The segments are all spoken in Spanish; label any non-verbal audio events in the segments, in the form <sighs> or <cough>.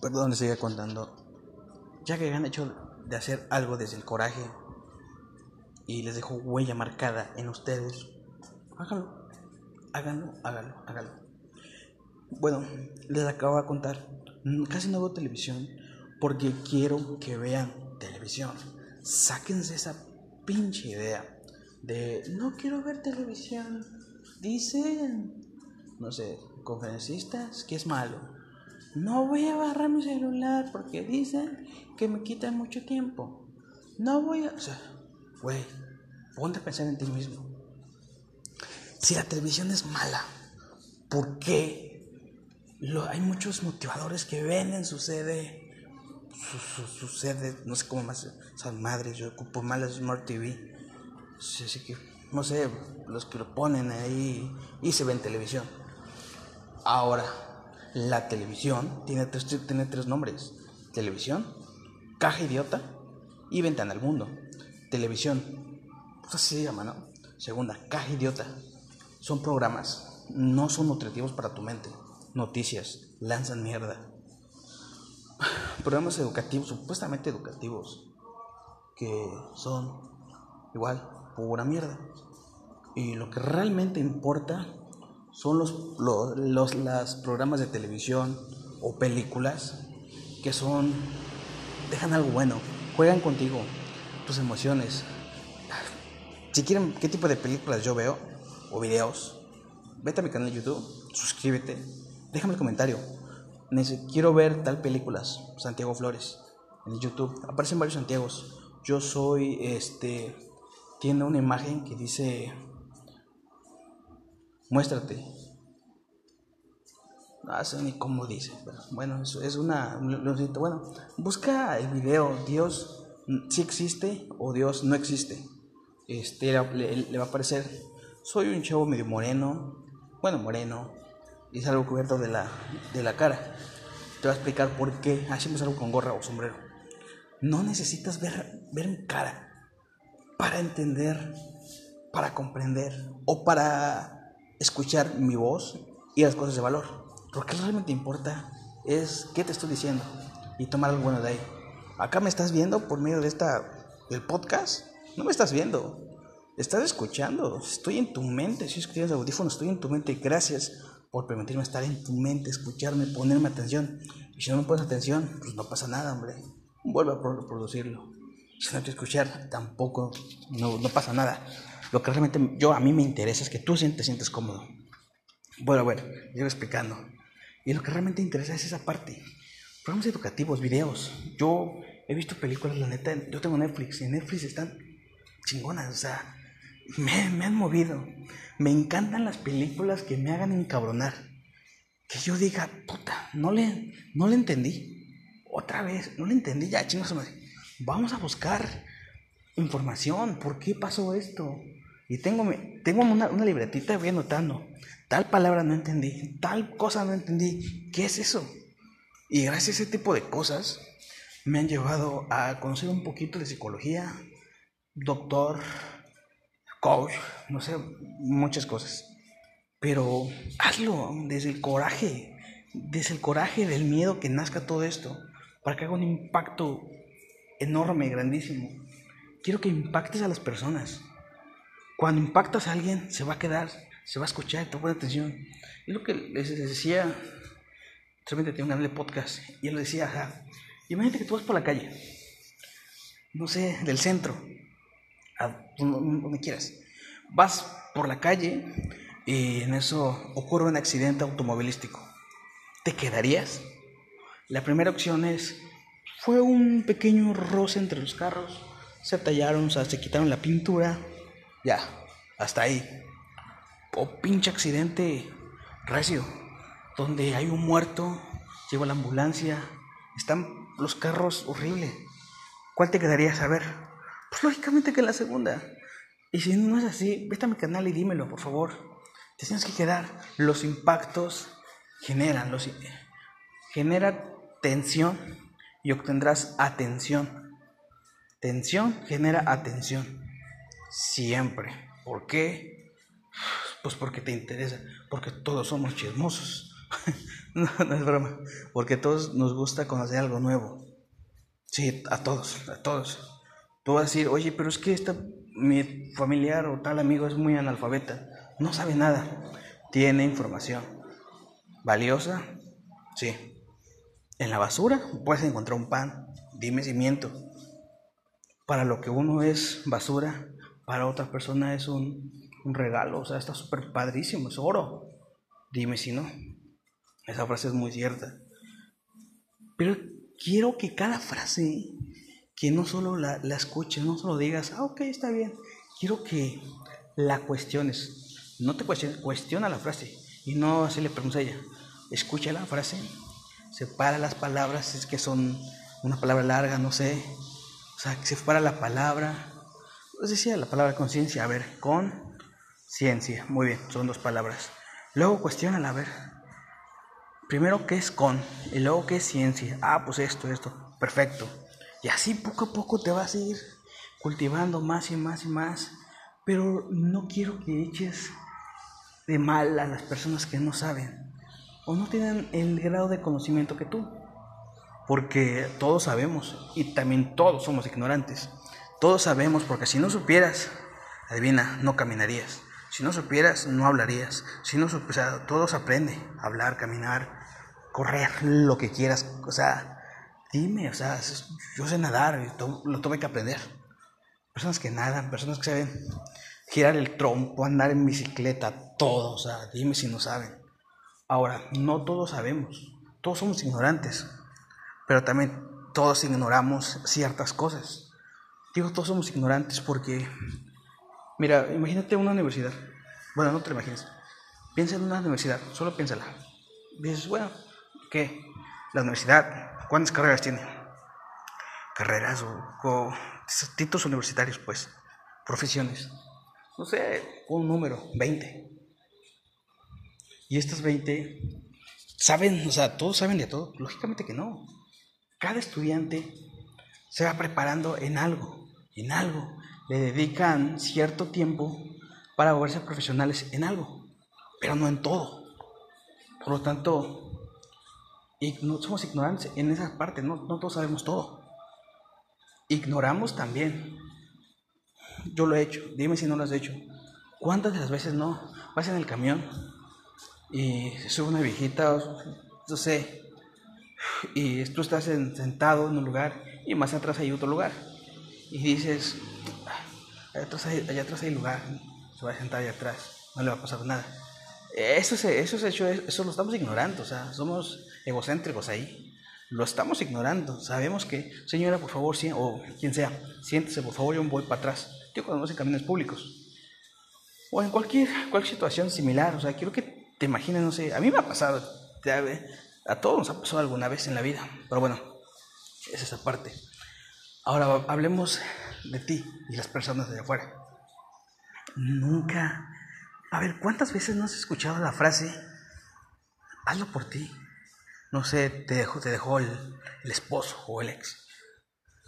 Perdón, les sigue contando. Ya que han hecho de hacer algo desde el coraje y les dejo huella marcada en ustedes, háganlo, háganlo, háganlo, háganlo. Bueno, les acabo de contar, casi no veo televisión porque quiero que vean televisión. Sáquense esa pinche idea de no quiero ver televisión. Dicen, no sé, conferencistas que es malo. No voy a agarrar mi celular porque dicen que me quita mucho tiempo. No voy a... O sea, güey, ponte a pensar en ti mismo. Si la televisión es mala, ¿por qué lo, hay muchos motivadores que venden su sede, su, su, sede, no sé cómo más, esas madres, yo ocupo mal Smart TV. Así que, no sé, los que lo ponen ahí y se ven televisión. Ahora, la televisión tiene tres, tiene tres nombres. Televisión, caja idiota y ventana al mundo. Televisión, pues así se llama, ¿no? Segunda, caja idiota. Son programas, no son nutritivos para tu mente. Noticias, lanzan mierda. <sighs> Programas educativos, supuestamente educativos, que son igual, pura mierda. Y lo que realmente importa son los, los, los programas de televisión o películas que son dejan algo bueno, juegan contigo, tus emociones. Si quieren qué tipo de películas yo veo o videos, vete a mi canal de YouTube, suscríbete, déjame el comentario. Quiero ver tal películas, Santiago Flores, en YouTube. Aparecen varios Santiagos. Yo soy este tiene una imagen que dice muéstrate. No sé ni cómo dice, bueno, eso es una. Bueno, busca el video, Dios sí existe o Dios no existe. Este le, va a aparecer. Soy un chavo medio moreno, bueno, moreno, y algo cubierto de la, de la cara. Te voy a explicar por qué hacemos algo con gorra o sombrero. No necesitas ver, ver mi cara para entender, para comprender o para escuchar mi voz y las cosas de valor. Lo que realmente importa es qué te estoy diciendo y tomar algo bueno de ahí. Acá me estás viendo por medio de esta del podcast. No me estás viendo. Estás escuchando. Estoy en tu mente. Si escuchas audífonos, estoy en tu mente. Gracias por permitirme estar en tu mente, escucharme, ponerme atención. Y si no me pones atención, pues no pasa nada, hombre. Vuelve a reproducirlo. Si no te escuchar, tampoco, no, no pasa nada. Lo que realmente yo a mí me interesa es que tú te sientes cómodo. Bueno, bueno, yo explicando. Y lo que realmente interesa es esa parte. Programas educativos, videos. Yo he visto películas, la neta, yo tengo Netflix y Netflix están chingonas, o sea, me, me han movido. Me encantan las películas que me hagan encabronar. Que yo diga, puta, no le, no le entendí. Otra vez, no le entendí, ya, chingos, vamos a buscar información, ¿por qué pasó esto? Y tengo, tengo una, una libretita, voy anotando. Tal palabra no entendí, tal cosa no entendí. ¿Qué es eso? Y gracias a ese tipo de cosas me han llevado a conocer un poquito de psicología, doctor, coach, no sé, muchas cosas. Pero hazlo desde el coraje, desde el coraje del miedo que nazca todo esto, para que haga un impacto enorme, grandísimo. Quiero que impactes a las personas. Cuando impactas a alguien, se va a quedar, se va a escuchar, te pone atención. Y lo que les decía, solamente tengo un canal de podcast, y él decía, ajá, imagínate que tú vas por la calle, no sé, del centro, a donde quieras. Vas por la calle y en eso ocurre un accidente automovilístico. ¿Te quedarías? La primera opción es, fue un pequeño roce entre los carros, se tallaron, o sea, se quitaron la pintura, ya, hasta ahí. O pinche accidente recio, donde hay un muerto, llegó la ambulancia, están los carros horribles. ¿Cuál te quedaría saber? Pues lógicamente que la segunda. Y si no es así, vete a mi canal y dímelo, por favor. Te tienes que quedar. Los impactos generan, los, genera tensión y obtendrás atención. Tensión genera atención. Siempre. ¿Por qué? Pues porque te interesa, porque todos somos chismosos, <laughs> no, no es broma. Porque a todos nos gusta conocer algo nuevo. Sí, a todos, a todos. Tú vas a decir, oye, pero es que esta, mi familiar o tal amigo es muy analfabeta. No sabe nada. Tiene información. ¿Valiosa? Sí. En la basura puedes encontrar un pan. Dime si miento. Para lo que uno es basura, para otra persona es un, un regalo. O sea, está súper padrísimo, es oro. Dime si no. Esa frase es muy cierta. Pero quiero que cada frase, que no solo la, la escuches, no solo digas, ah, ok, está bien. Quiero que la cuestiones. No te cuestiones, cuestiona la frase. Y no hacerle preguntas a ella. Escucha la frase, separa las palabras, si es que son una palabra larga, no sé. O sea, separa la palabra. Pues decía la palabra conciencia, a ver, con ciencia. Muy bien, son dos palabras. Luego cuestiona a ver. Primero, ¿qué es con? Y luego, ¿qué es ciencia? Ah, pues esto, esto. Perfecto. Y así poco a poco te vas a ir cultivando más y más y más. Pero no quiero que eches de mal a las personas que no saben o no tienen el grado de conocimiento que tú. Porque todos sabemos y también todos somos ignorantes. Todos sabemos porque si no supieras, adivina, no caminarías. Si no supieras, no hablarías. Si no supieras, todos aprende hablar, caminar, correr, lo que quieras. O sea, dime, o sea, yo sé nadar, lo tuve que aprender. Personas que nadan, personas que saben girar el trompo, andar en bicicleta, todo, o sea, dime si no saben. Ahora, no todos sabemos, todos somos ignorantes, pero también todos ignoramos ciertas cosas. Digo, todos somos ignorantes porque, mira, imagínate una universidad. Bueno, no te lo imagines. Piensa en una universidad, solo piénsala. Dices, bueno, ¿qué? La universidad, ¿cuántas carreras tiene? Carreras o, o títulos universitarios, pues, profesiones no sé, un número, 20. Y estas 20 saben, o sea, todos saben de todo. Lógicamente que no. Cada estudiante se va preparando en algo, en algo. Le dedican cierto tiempo para volverse profesionales en algo, pero no en todo. Por lo tanto, no somos ignorantes en esa parte, no, no todos sabemos todo. Ignoramos también yo lo he hecho, dime si no lo has hecho. ¿Cuántas de las veces no? Vas en el camión y se sube una viejita, no sé, y tú estás sentado en un lugar y más atrás hay otro lugar. Y dices, allá atrás hay, allá atrás hay lugar, se va a sentar allá atrás, no le va a pasar nada. Eso, es, eso, es hecho, eso lo estamos ignorando, o sea, somos egocéntricos ahí. Lo estamos ignorando. Sabemos que, señora, por favor, o quien sea, siéntese, por favor, yo voy para atrás cuando vas en caminos públicos. O en cualquier, cualquier situación similar. O sea, quiero que te imagines, no sé, a mí me ha pasado, a todos nos ha pasado alguna vez en la vida. Pero bueno, es esa parte. Ahora hablemos de ti y las personas de afuera. Nunca. A ver, ¿cuántas veces no has escuchado la frase, hazlo por ti? No sé, te dejó, te dejó el, esposo o el ex.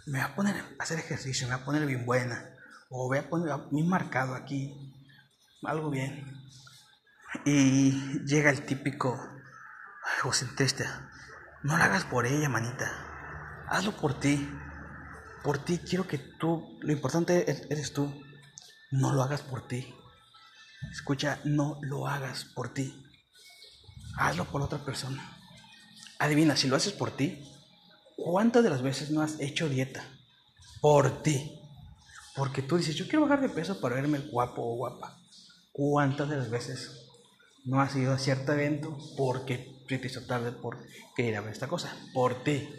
Me va a poner a hacer ejercicio, me va a poner bien buena o voy a poner mi marcado aquí, algo bien. Y llega el típico egocentrista, no lo hagas por ella, manita, hazlo por ti. Por ti quiero que tú, lo importante eres tú, no lo hagas por ti. Escucha, no lo hagas por ti. Hazlo por otra persona. Adivina, si lo haces por ti, ¿cuántas de las veces no has hecho dieta? Por ti. Porque tú dices, yo quiero bajar de peso para verme guapo o guapa. ¿Cuántas de las veces no has ido a cierto evento porque te hizo tarde por querer ir ver esta cosa? Por ti.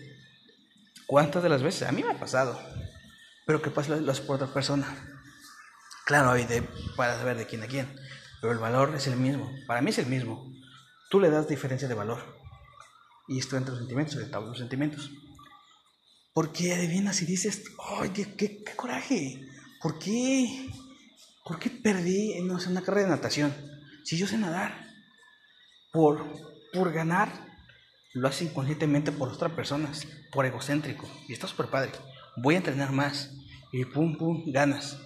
¿Cuántas de las veces? A mí me ha pasado. Pero ¿qué pasa lo por otra persona? Claro, hay de, para saber de quién a quién. Pero el valor es el mismo. Para mí es el mismo. Tú le das diferencia de valor. Y esto entre los sentimientos, de todos los sentimientos. Porque adivinas y dices, ¡ay, qué, qué, coraje! ¿Por qué? ¿Por qué perdí no una carrera de natación? Si yo sé nadar, por, por ganar, lo haces inconscientemente por otras personas, por egocéntrico. Y está súper padre. Voy a entrenar más. Y pum, pum, ganas.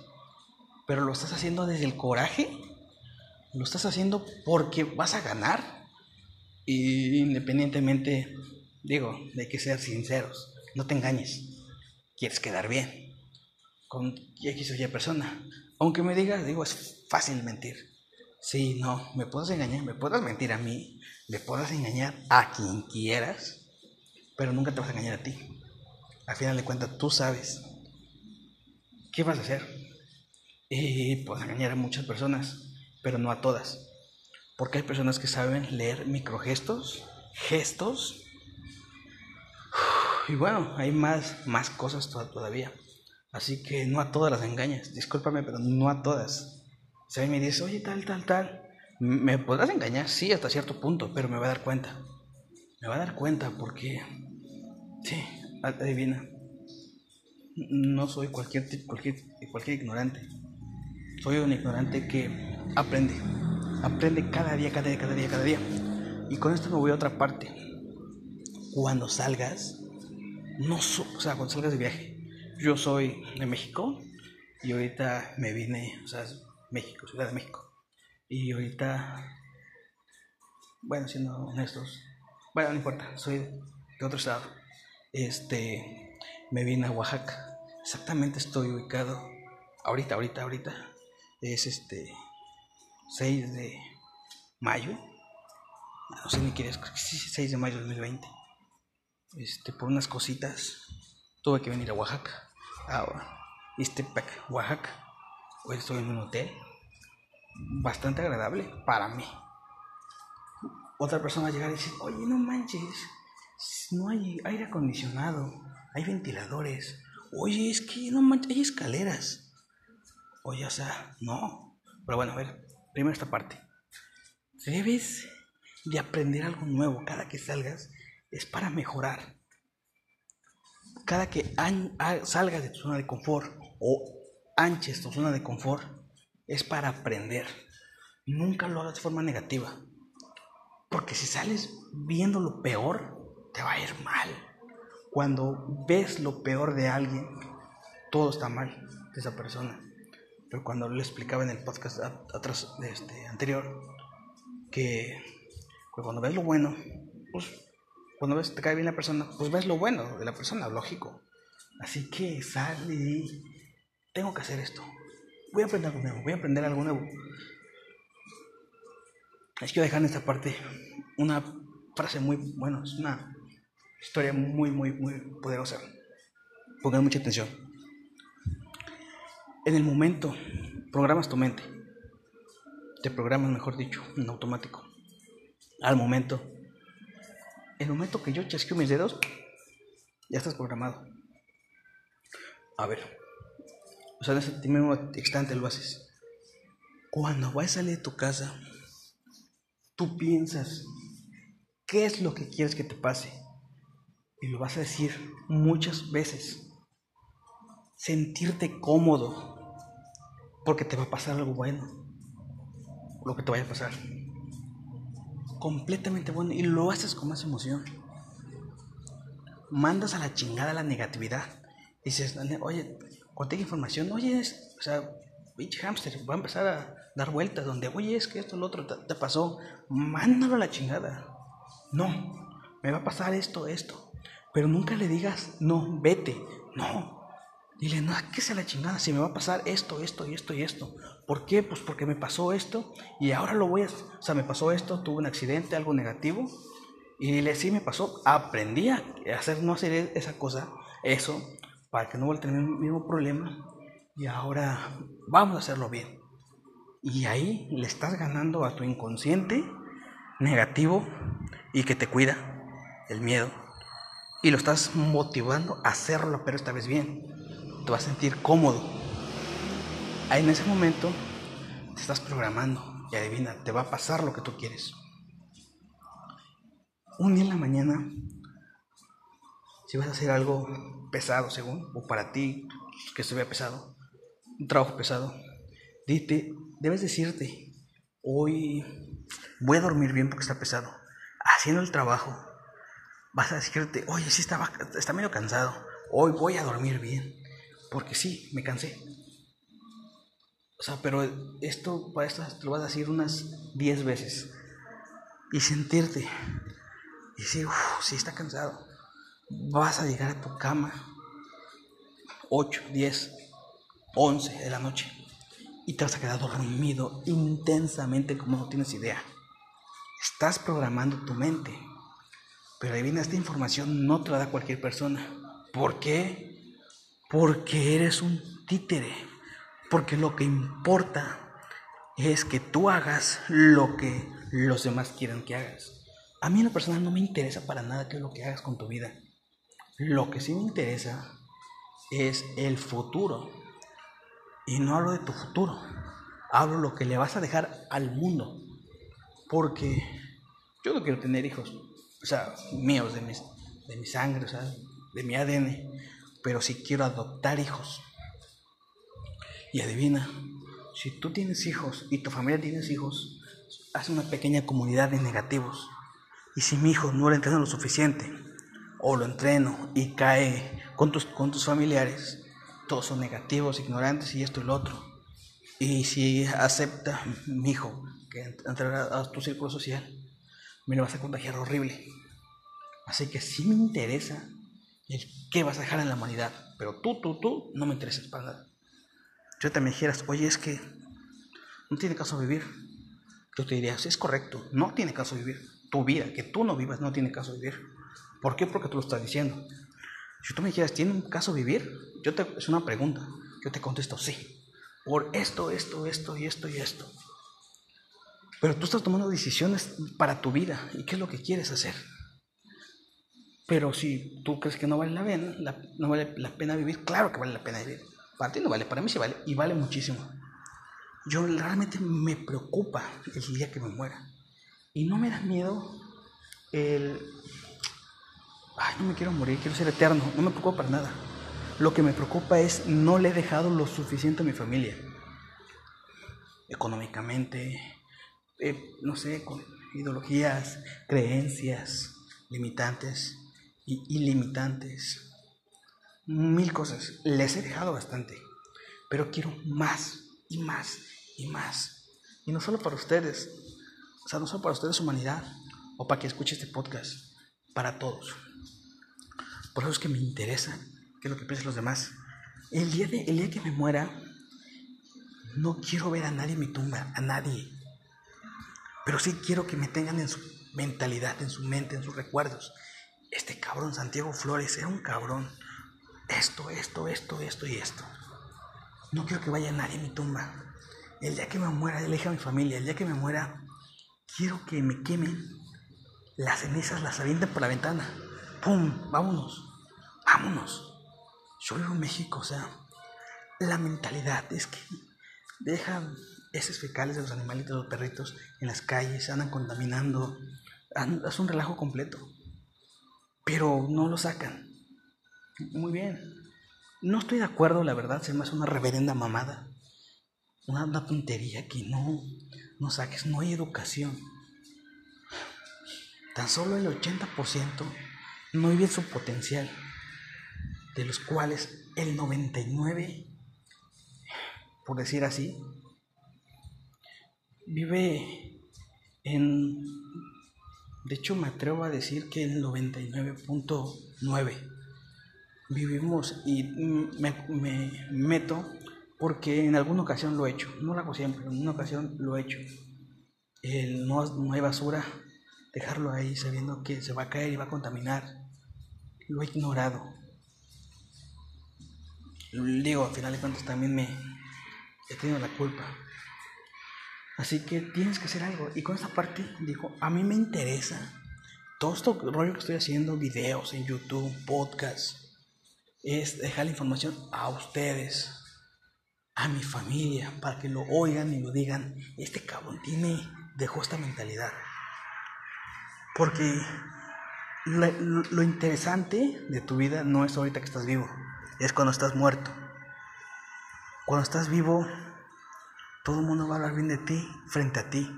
Pero lo estás haciendo desde el coraje. Lo estás haciendo porque vas a ganar. Y independientemente, digo, de que ser sinceros, no te engañes. Quieres quedar bien con X o Y persona. Aunque me digas, digo, es fácil mentir. Sí, no, me puedes engañar, me puedes mentir a mí, me puedes engañar a quien quieras, pero nunca te vas a engañar a ti. Al final de cuentas, tú sabes qué vas a hacer. Y puedes engañar a muchas personas, pero no a todas. Porque hay personas que saben leer microgestos, gestos. Y bueno, hay más, más cosas todavía. Así que no a todas las engañas. Discúlpame, pero no a todas. Si me dice, oye, tal, tal, tal. Me podrás engañar, sí, hasta cierto punto, pero me va a dar cuenta. Me va a dar cuenta porque, sí, adivina. No soy cualquier, cualquier, cualquier ignorante. Soy un ignorante que aprende. Aprende cada día, cada día, cada día, cada día. Y con esto me voy a otra parte. Cuando salgas, no, o sea, cuando salgas de viaje, yo soy de México y ahorita me vine, o sea, México, Ciudad de México. Y ahorita, bueno, siendo honestos, bueno, no importa, soy de otro estado. Este, me vine a Oaxaca. Exactamente estoy ubicado, ahorita, ahorita, ahorita, es este 6 de mayo. No sé ni qué es, 6 de mayo de 2020. Este, por unas cositas tuve que venir a Oaxaca ahora Istepec, Oaxaca. Hoy estoy en un hotel bastante agradable para mí. Otra persona llegar y decir, oye, no manches, no hay aire acondicionado, hay ventiladores. Oye, es que no manches, hay escaleras. Oye, o sea, no. Pero bueno, a ver, primero esta parte. Debes de aprender algo nuevo cada que salgas, es para mejorar cada que salgas de tu zona de confort o anches tu zona de confort, es para aprender. Nunca lo hagas de forma negativa. Porque si sales viendo lo peor, te va a ir mal. Cuando ves lo peor de alguien, todo está mal de esa persona. Pero cuando le explicaba en el podcast atrás este anterior, que cuando ves lo bueno, pues cuando ves te cae bien la persona, pues ves lo bueno de la persona, lógico. Así que sal y tengo que hacer esto. Voy a aprender algo nuevo, voy a aprender algo nuevo. Es que dejar en esta parte una frase muy, bueno, es una historia muy, muy, muy poderosa. Pongan mucha atención. En el momento, programas tu mente. Te programas, mejor dicho, en automático. Al momento el momento que yo chasqueo mis dedos, ya estás programado. A ver, o sea, en ese mismo instante lo haces. Cuando vas a salir de tu casa, tú piensas qué es lo que quieres que te pase. Y lo vas a decir muchas veces. Sentirte cómodo, porque te va a pasar algo bueno, lo que te vaya a pasar completamente bueno y lo haces con más emoción. Mandas a la chingada la negatividad. Dices, oye, contigo información, oye, o sea, pinche hamster, va a empezar a dar vueltas donde, oye, es que esto, lo otro te, pasó. Mándalo a la chingada. No, me va a pasar esto, esto. Pero nunca le digas, no, vete. No, Dile, no, que sea la chingada, si me va a pasar esto, esto y esto y esto. ¿Por qué? Pues porque me pasó esto y ahora lo voy a... O sea, me pasó esto, tuve un accidente, algo negativo. Y dile, sí me pasó, aprendí a hacer, no hacer esa cosa, eso, para que no vuelva a tener el mismo problema. Y ahora vamos a hacerlo bien. Y ahí le estás ganando a tu inconsciente negativo y que te cuida, el miedo. Y lo estás motivando a hacerlo, pero esta vez bien te vas a sentir cómodo. Ahí en ese momento te estás programando y adivina, te va a pasar lo que tú quieres. Un día en la mañana, si vas a hacer algo pesado, según, o para ti que se vea pesado, un trabajo pesado, dite, debes decirte, hoy voy a dormir bien porque está pesado. Haciendo el trabajo, vas a decirte, oye, sí estaba, está medio cansado, hoy voy a dormir bien porque sí, me cansé. O sea, pero esto, para esto te lo vas a decir unas 10 veces. y sentirte y decir, uff, sí está cansado. Vas a llegar a tu cama 8, 10, 11 de la noche y te vas a quedar dormido intensamente como no tienes idea. Estás programando tu mente. Pero adivina, esta información no te la da cualquier persona. ¿Por qué? Porque eres un títere. Porque lo que importa es que tú hagas lo que los demás quieren que hagas. A mí en lo personal no me interesa para nada qué es lo que hagas con tu vida. Lo que sí me interesa es el futuro. Y no hablo de tu futuro. Hablo lo que le vas a dejar al mundo. Porque yo no quiero tener hijos. O sea, míos, de, mis, de mi sangre, o sea, de mi ADN. Pero sí quiero adoptar hijos. Y adivina, si tú tienes hijos y tu familia tienes hijos, haz una pequeña comunidad de negativos. Y si mi hijo no lo entrena lo suficiente, o lo entreno y cae con tus, con tus familiares, todos son negativos, ignorantes y esto y lo otro. Y si acepta mi hijo que entrará a tu círculo social, me lo vas a contagiar horrible. Así que sí me interesa el qué vas a dejar en la humanidad, pero tú, tú, tú, no me interesas para nada. Yo también dijeras, oye, es que no tiene caso vivir. Yo te diría, sí, es correcto, no tiene caso vivir. Tu vida, que tú no vivas, no tiene caso vivir. ¿Por qué? Porque tú lo estás diciendo. Si tú me dijeras, ¿tiene un caso vivir? Yo te, es una pregunta. Yo te contesto, sí. Por esto, esto, esto y esto y esto. Pero tú estás tomando decisiones para tu vida y qué es lo que quieres hacer. Pero si tú crees que no vale la pena, no vale la pena vivir, claro que vale la pena vivir. Para ti no vale, para mí sí vale y vale muchísimo. Yo realmente me preocupa el día que me muera. Y no me da miedo el... Ay, no me quiero morir, quiero ser eterno. No me preocupa para nada. Lo que me preocupa es no le he dejado lo suficiente a mi familia. Económicamente, eh, no sé, con ideologías, creencias limitantes y ilimitantes mil cosas. Les he dejado bastante, pero quiero más y más y más. Y no solo para ustedes, o sea, no solo para ustedes, humanidad, o para que escuche este podcast, para todos. Por eso es que me interesa qué es lo que piensan los demás. El día, de, el día que me muera, no quiero ver a nadie en mi tumba, a nadie. Pero sí quiero que me tengan en su mentalidad, en su mente, en sus recuerdos. Este cabrón Santiago Flores era un cabrón esto, esto, esto, esto y esto. No quiero que vaya nadie a mi tumba. El día que me muera, le dije a mi familia, el día que me muera, quiero que me quemen las cenizas, las avienten por la ventana. ¡Pum! Vámonos. Vámonos. Yo vivo en México, o sea, la mentalidad es que dejan esos fecales de los animalitos, de los perritos en las calles, andan contaminando. Es un relajo completo. Pero no lo sacan. Muy bien. No estoy de acuerdo, la verdad, se me hace una reverenda mamada. Una, una tontería que no, no saques, no hay educación. Tan solo el 80% no vive su potencial, de los cuales el 99%, por decir así, vive en... De hecho, me atrevo a decir que el 99.9 vivimos y me, meto porque en alguna ocasión lo he hecho, no lo hago siempre, en una ocasión lo he hecho. No hay basura, dejarlo ahí sabiendo que se va a caer y va a contaminar, lo he ignorado. Digo, al final de cuentas también me he tenido la culpa. Así que tienes que hacer algo. Y con esta parte dijo, a mí me interesa todo esto rollo que estoy haciendo, videos en YouTube, podcasts es dejar la información a ustedes, a mi familia, para que lo oigan y lo digan. Este cabrón tiene, dejó esta mentalidad. Porque lo, interesante de tu vida no es ahorita que estás vivo, es cuando estás muerto. Cuando estás vivo, todo el mundo va a hablar bien de ti frente a ti.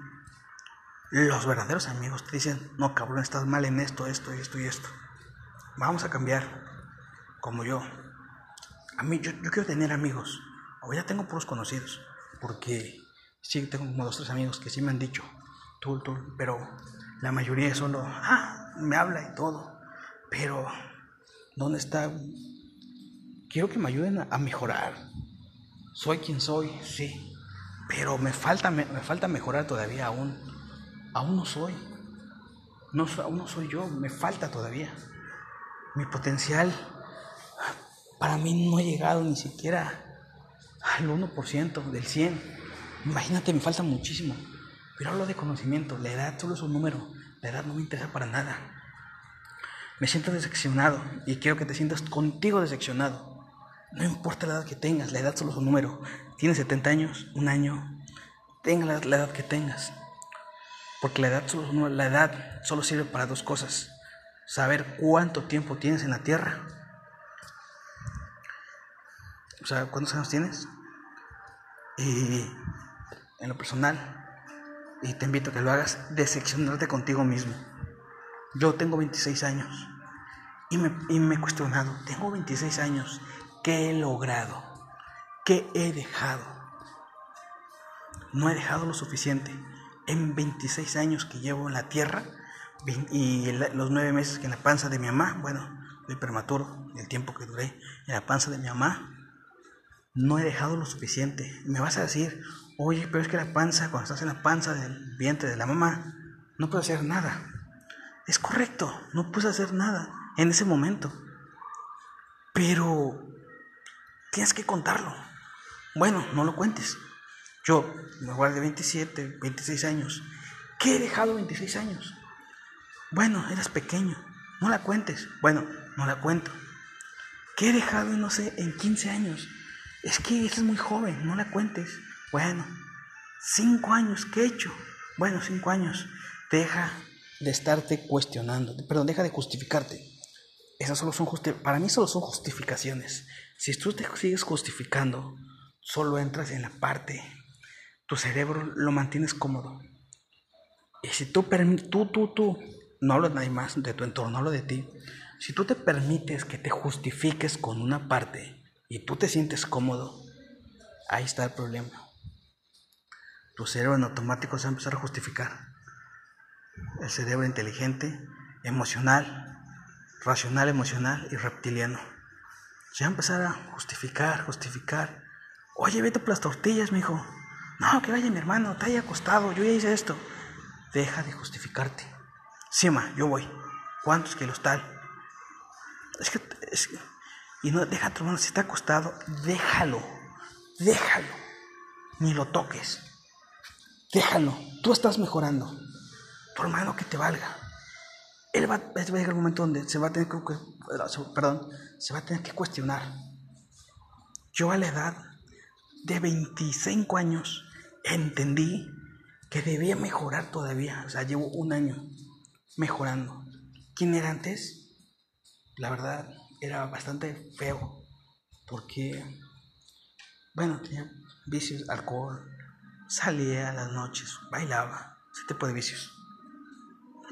Los verdaderos amigos te dicen, no cabrón, estás mal en esto, esto, esto y esto. Vamos a cambiar como yo. A mí, yo, quiero tener amigos. O ya tengo puros conocidos. Porque sí tengo como dos tres amigos que sí me han dicho. Tú, tú, pero La mayoría solo, ah, me habla y todo. Pero, ¿dónde está? Quiero que me ayuden a mejorar. Soy quien soy, sí. Pero me falta, me, falta mejorar todavía aún. Aún no soy. No, aún no soy yo, me falta todavía. Mi potencial para mí no ha llegado ni siquiera al 1% del 100. Imagínate, me falta muchísimo. Pero hablo de conocimiento, la edad solo es un número, la edad no me interesa para nada. Me siento decepcionado y quiero que te sientas contigo decepcionado. No importa la edad que tengas, la edad solo es un número. Tienes 70 años, un año, tenga la, edad que tengas. Porque la edad, solo, la edad solo sirve para dos cosas. Saber cuánto tiempo tienes en la tierra. O sea, ¿cuántos años tienes? Y en lo personal, y te invito a que lo hagas, decepcionarte contigo mismo. Yo tengo 26 años y me, y me he cuestionado, tengo 26 años, ¿qué he logrado? ¿Qué he dejado? No he dejado lo suficiente. En 26 años que llevo en la tierra y los nueve meses que en la panza de mi mamá, bueno, de prematuro, el tiempo que duré en la panza de mi mamá, no he dejado lo suficiente. Me vas a decir, oye, pero es que la panza, cuando estás en la panza del vientre de la mamá, no puedes hacer nada. Es correcto, no puedes hacer nada en ese momento. Pero tienes que contarlo. Bueno, no lo cuentes. Yo me guardé 27, 26 años. ¿Qué he dejado 26 años? Bueno, eras pequeño. No la cuentes. Bueno, no la cuento. ¿Qué he dejado, no sé, en 15 años? Es que eres muy joven, no la cuentes. Bueno, cinco años, ¿qué he hecho? Bueno, cinco años. Deja de estarte cuestionando, perdón, deja de justificarte. Esas solo son para mí solo son justificaciones. Si tú te sigues justificando, solo entras en la parte, tu cerebro lo mantienes cómodo. Y si tú, tú, tú, tú, no hablo de nadie más, de tu entorno, hablo de ti, si tú te permites que te justifiques con una parte y tú te sientes cómodo, ahí está el problema tu cerebro en automático se va a empezar a justificar. El cerebro inteligente, emocional, racional, emocional y reptiliano. Se va a empezar a justificar, justificar. Oye, vete por las tortillas, mi hijo. No, que vaya mi hermano, te haya acostado, yo ya hice esto. Deja de justificarte. Sima, yo voy. ¿Cuántos kilos tal? Es que, es que, y no, deja tu hermano, si está acostado, déjalo, déjalo, ni lo toques. Déjalo, tú estás mejorando. Tu hermano que te valga. Él va, a llegar un momento donde se va a tener que, perdón, se va a tener que cuestionar. Yo a la edad de 25 años entendí que debía mejorar todavía. O sea, llevo un año mejorando. ¿Quién era antes? La verdad, era bastante feo. Porque, bueno, tenía vicios, alcohol, salía a las noches, bailaba, ese tipo de vicios.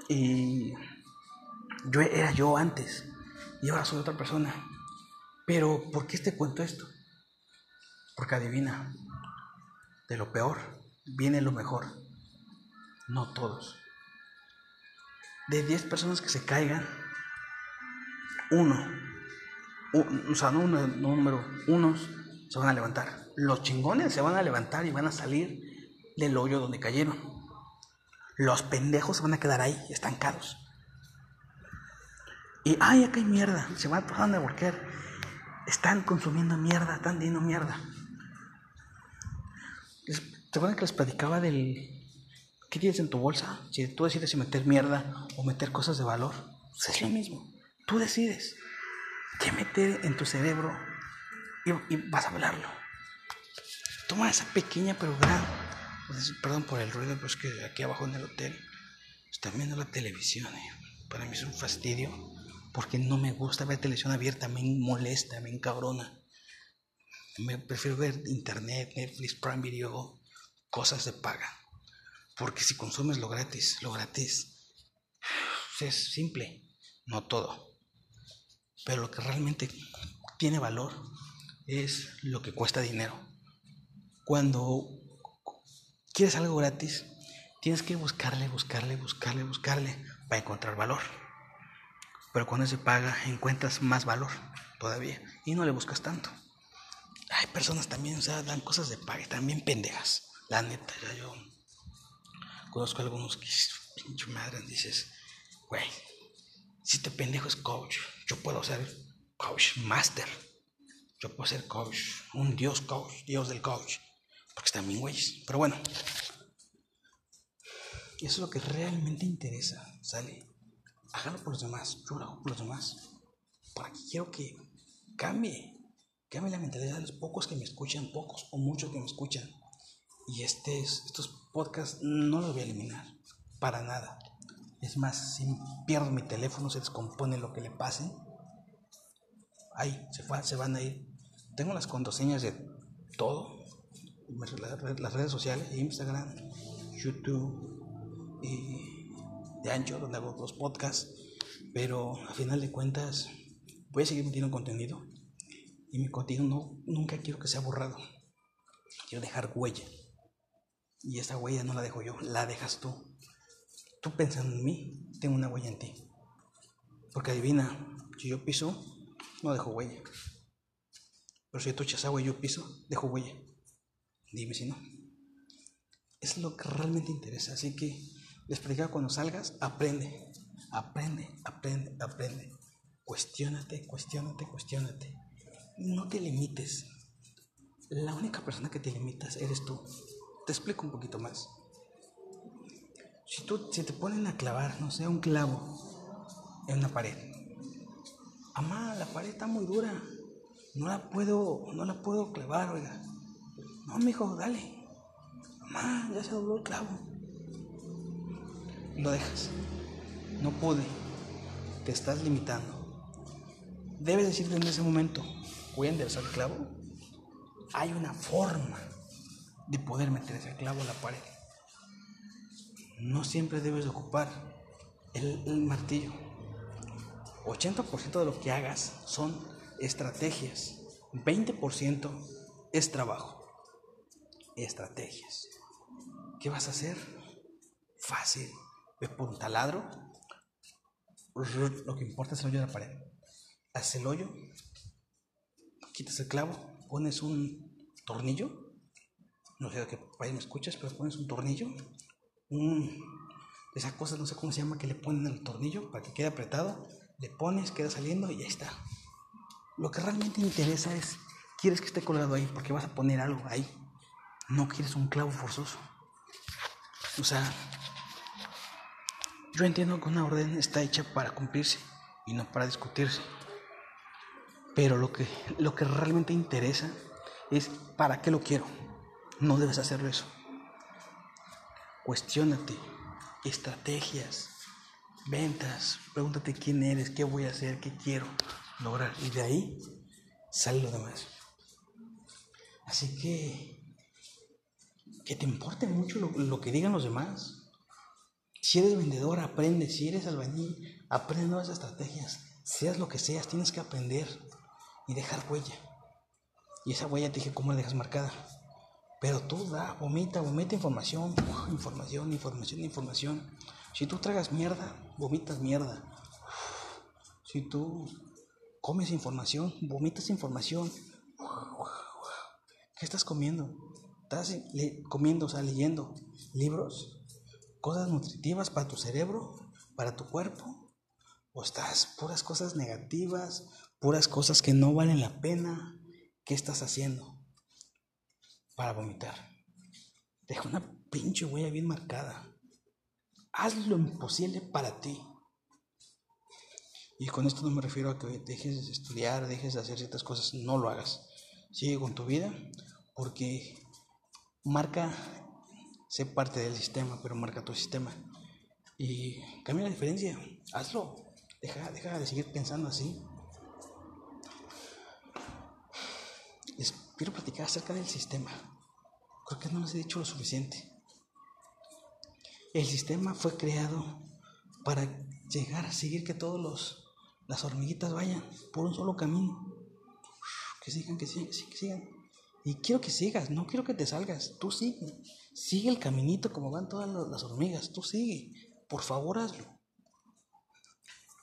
Y yo era yo antes y ahora soy otra persona. Pero ¿por qué te cuento esto? Porque adivina, de lo peor viene lo mejor. No todos. De 10 personas que se caigan, uno, o sea, no número, unos se van a levantar. Los chingones se van a levantar y van a salir del hoyo donde cayeron. Los pendejos se van a quedar ahí, estancados. Y, ay, acá hay mierda. Se van pasando de volquer. Están consumiendo mierda, están dando mierda. ¿Te acuerdan que les platicaba del. ¿Qué tienes en tu bolsa? Si tú decides si meter mierda o meter cosas de valor, pues es lo mismo. Tú decides qué meter en tu cerebro y, y vas a hablarlo. Toma esa pequeña pero gran pues, perdón por el ruido, pero es que aquí abajo en el hotel están viendo la televisión. Eh. Para mí es un fastidio porque no me gusta ver televisión abierta, me molesta, me encabrona. Me prefiero ver internet, Netflix, Prime Video, cosas de paga. Porque si consumes lo gratis, lo gratis es simple, no todo. Pero lo que realmente tiene valor es lo que cuesta dinero. Cuando quieres algo gratis, Tienes que buscarle, buscarle, buscarle, buscarle para encontrar valor. Pero cuando se paga, encuentras más valor todavía y no le buscas tanto. Hay personas también, o sea, dan cosas de paga, también pendejas. La neta, ya yo conozco algunos que, pinche madre, dices, güey, si te pendejo es coach, yo puedo ser coach master. Yo puedo ser coach, un dios coach, dios del coach. Porque están bien güeyes. Pero bueno, eso es lo que realmente interesa, ¿sale? Hágalo por los demás, yo lo por los demás. Porque quiero que cambie, cambie la mentalidad de los pocos que me escuchan, pocos o muchos que me escuchan. Y este, estos podcasts no los voy a eliminar, para nada. Es más, si pierdo mi teléfono, se descompone lo que le pase. Ahí, se, se van a ir. Tengo las contraseñas de todo. Las redes sociales, Instagram, YouTube y de Ancho, donde hago dos podcasts. Pero a final de cuentas, voy a seguir metiendo contenido. Y mi contenido no, nunca quiero que sea borrado. Quiero dejar huella. Y esa huella no la dejo yo, la dejas tú. Tú pensando en mí, tengo una huella en ti. Porque adivina, si yo piso, no dejo huella. Pero si tú echas agua y yo piso, dejo huella. Dime si no. Es lo que realmente interesa. Así que les predicaba cuando salgas, aprende. Aprende, aprende, aprende. Cuestiónate, cuestiónate, cuestiónate. No te limites. La única persona que te limitas eres tú. Te explico un poquito más. Si, tú, si te ponen a clavar, no sé, un clavo en una pared. Amá, la pared está muy dura. No la puedo, no la puedo clavar, oiga. No, mijo, dale. Amá, ya se dobló el clavo. Lo dejas. No pude. Te estás limitando. Debes decirte en ese momento, voy a enderezar el clavo. Hay una forma de poder meter ese clavo a la pared. No siempre debes ocupar el, martillo. 80% de lo que hagas son estrategias. 20% es trabajo. Estrategias. ¿Qué vas a hacer? Fácil. Ve por un taladro. Lo que importa es el hoyo de la pared. Haces el hoyo. Quitas el clavo. Pones un tornillo no sé de qué país me escuchas, pero pones un tornillo, un, esa cosa, no sé cómo se llama, que le ponen el tornillo para que quede apretado, le pones, queda saliendo y ahí está. Lo que realmente interesa es, quieres que esté colgado ahí, porque vas a poner algo ahí. No quieres un clavo forzoso. O sea, yo entiendo que una orden está hecha para cumplirse y no para discutirse. Pero lo que, lo que realmente interesa es para qué lo quiero. No debes hacerlo eso. Cuestiónate, estrategias, ventas, pregúntate quién eres, qué voy a hacer, qué quiero lograr. Y de ahí sale lo demás. Así que, que te importe mucho lo, que digan los demás. Si eres vendedor, aprende. Si eres albañil, aprende nuevas estrategias. Seas lo que seas, tienes que aprender y dejar huella. Y esa huella te dije cómo la dejas marcada. Pero tú da, vomita, vomita información, información, información, información. Si tú tragas mierda, vomitas mierda. Si tú comes información, vomitas información. ¿Qué estás comiendo? ¿Estás comiendo, o sea, leyendo libros? ¿Cosas nutritivas para tu cerebro, para tu cuerpo? ¿O estás puras cosas negativas, puras cosas que no valen la pena? ¿Qué estás haciendo? para vomitar. Deja una pinche huella bien marcada. Haz lo imposible para ti. Y con esto no me refiero a que dejes de estudiar, dejes de hacer ciertas cosas. No lo hagas. Sigue con tu vida porque marca, sé parte del sistema, pero marca tu sistema. Y cambia la diferencia. Hazlo. Deja, deja de seguir pensando así. Les quiero platicar acerca del sistema. Creo que no les he dicho lo suficiente. El sistema fue creado para llegar a seguir que todos los las hormiguitas vayan por un solo camino. Que sigan, que sigan, que sigan. Y quiero que sigas, no quiero que te salgas. Tú sigue. Sigue el caminito como van todas las hormigas. Tú sigue. Por favor, hazlo.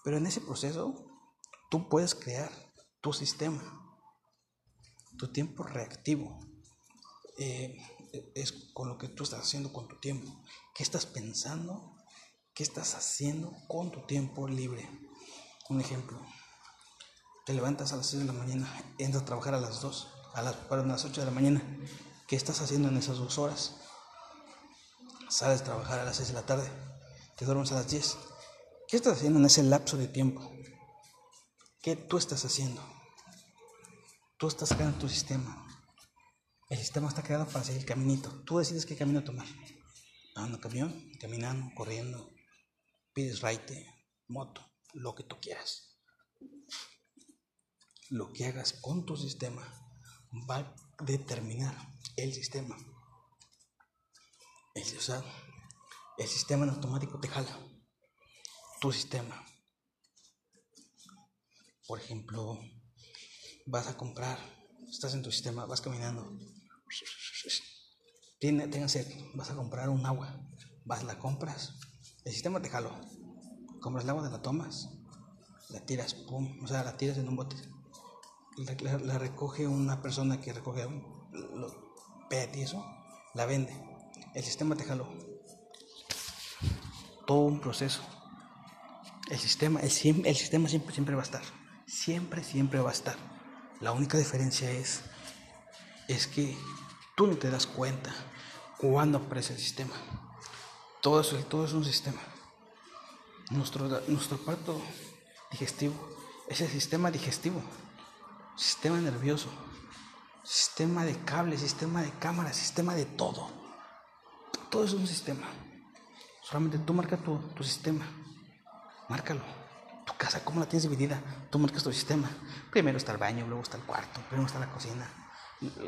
Pero en ese proceso, tú puedes crear tu sistema, tu tiempo reactivo. Eh, es con lo que tú estás haciendo con tu tiempo. ¿Qué estás pensando? ¿Qué estás haciendo con tu tiempo libre? Un ejemplo. Te levantas a las 6 de la mañana, entras a trabajar a las 2 a las, a las 8 de la mañana. ¿Qué estás haciendo en esas dos horas? Sales a trabajar a las 6 de la tarde, te duermes a las 10. ¿Qué estás haciendo en ese lapso de tiempo? ¿Qué tú estás haciendo? Tú estás creando tu sistema. El sistema está creado para seguir el caminito. Tú decides qué camino tomar. Andando camión, caminando, corriendo, pides raite, moto, lo que tú quieras. Lo que hagas con tu sistema va a determinar el sistema. El, el sistema en automático te jala. Tu sistema. Por ejemplo, vas a comprar, estás en tu sistema, vas caminando. Tiene, tenga sed, vas a comprar un agua, vas, la compras, el sistema te jaló. Compras el agua, te la tomas, la tiras, pum, o sea, la tiras en un bote la, recoge una persona que recoge los PET y eso, la vende. El sistema te jaló. Todo un proceso. El sistema, el, el sistema siempre, siempre va a estar. Siempre, siempre va a estar. La única diferencia es, es que tú no te das cuenta cuando aparece el sistema. Todo eso, todo es un sistema. Nuestro, nuestro parto digestivo es el sistema digestivo sistema nervioso, sistema de cable, sistema de cámara, sistema de todo. Todo es un sistema. Solamente tú marca tu, sistema. Márcalo. Tu casa, ¿cómo la tienes dividida? Tú marcas tu sistema. Primero está el baño, luego está el cuarto, primero está la cocina.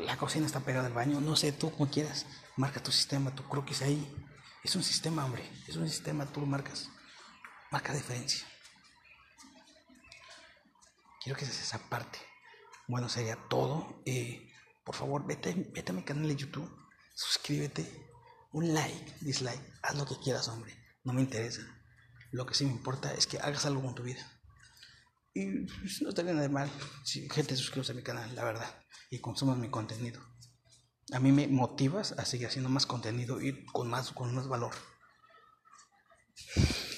La cocina está pegada al baño. No sé, tú como quieras. Marca tu sistema, tu croquis ahí. Es un sistema, hombre. Es un sistema, tú lo marcas. Marca diferencia. Quiero que seas esa parte. Bueno, sería todo. Eh, por favor, vete, vete a mi canal de YouTube, suscríbete, un like, dislike, haz lo que quieras, hombre. No me interesa. Lo que sí me importa es que hagas algo con tu vida. Y pues, no estaría nada mal si gente suscribe a mi canal, la verdad, y consumas mi contenido. A mí me motivas a seguir haciendo más contenido y con más, con más valor.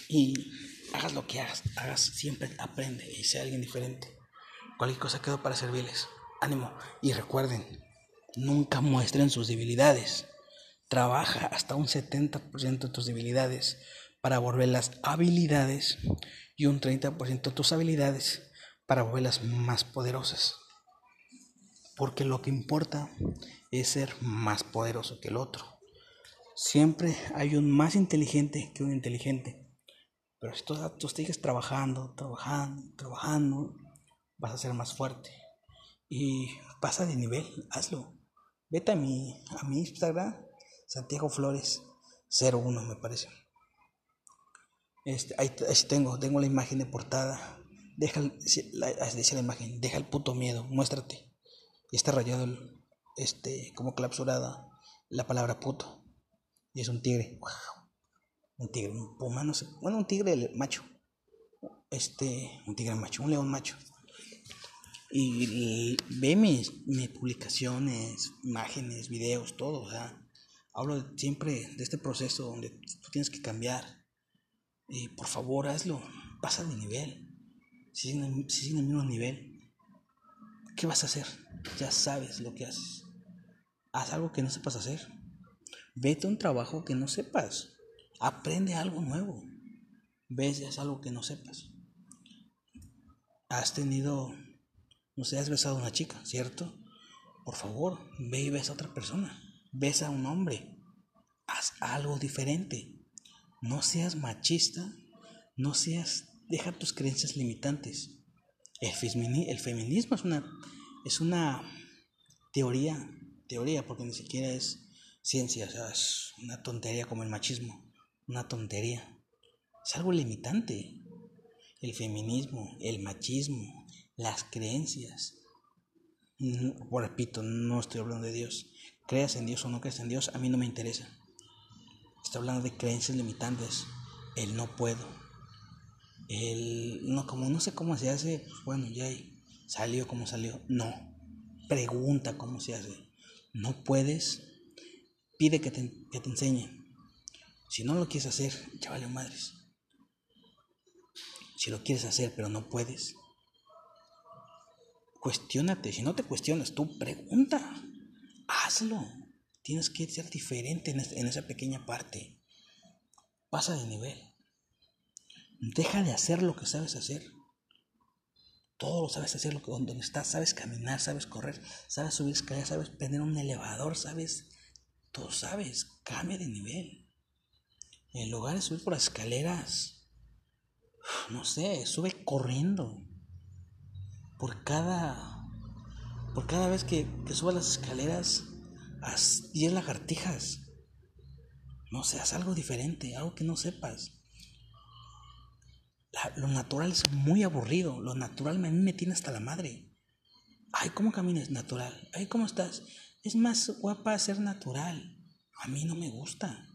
Y hagas lo que hagas, hagas, siempre aprende y sea alguien diferente. Cualquier cosa quedó para servirles. Ánimo. Y recuerden, nunca muestren sus debilidades. Trabaja hasta un 70% de tus debilidades para volverlas habilidades y un 30% de tus habilidades para volverlas más poderosas. Porque lo que importa es ser más poderoso que el otro. Siempre hay un más inteligente que un inteligente. Pero si tú, tú trabajando, trabajando, trabajando, vas a ser más fuerte. Y pasa de nivel, hazlo. Vete a mi, a mi Instagram, Santiago Flores 01 me parece. Este, ahí, tengo, tengo la imagen de portada. Deja, la, la imagen, deja el puto miedo, muéstrate. Y está rayado, este, como clapsurada la palabra puto. Y es un tigre. Un tigre, un puma, no sé. Bueno, un tigre macho. Este, un tigre macho, un león macho y, ve mis, publicaciones, imágenes, videos, todo. O hablo siempre de este proceso donde tú tienes que cambiar. Y por favor, hazlo. Pasa de nivel. Si sigue en el mismo nivel, ¿qué vas a hacer? Ya sabes lo que haces. Haz algo que no sepas hacer. Vete a un trabajo que no sepas. Aprende algo nuevo. Ves, haz algo que no sepas. Has tenido no sé, has besado a una chica, ¿cierto? Por favor, ve y besa a otra persona. Besa a un hombre. Haz algo diferente. No seas machista. No seas... Deja tus creencias limitantes. El, el feminismo es una, es una teoría, teoría, porque ni siquiera es ciencia, o sea, es una tontería como el machismo, una tontería. Es algo limitante. El feminismo, el machismo, las creencias. Mm, repito, no estoy hablando de Dios. Creas en Dios o no creas en Dios, a mí no me interesa. Estoy hablando de creencias limitantes. El no puedo. El no, como no sé cómo se hace, pues bueno, ya salió como salió. No. Pregunta cómo se hace. No puedes. Pide que te, que te enseñe. Si no lo quieres hacer, ya vale madres. Si lo quieres hacer pero no puedes, cuestiónate. Si no te cuestionas, tú pregunta. Hazlo. Tienes que ser diferente en, esa pequeña parte. Pasa de nivel. Deja de hacer lo que sabes hacer. Todo lo sabes hacer, lo que, donde estás, sabes caminar, sabes correr, sabes subir escaleras, sabes prender un elevador, sabes, todo sabes, cambia de nivel. En lugar de subir por las escaleras, no sé, sube corriendo. Por cada, por cada vez que, que las escaleras, haz 10 lagartijas. No sé, haz algo diferente, algo que no sepas. lo natural es muy aburrido. Lo natural a mí me tiene hasta la madre. Ay, ¿cómo caminas natural? Ay, ¿cómo estás? Es más guapa ser natural. A mí no me gusta.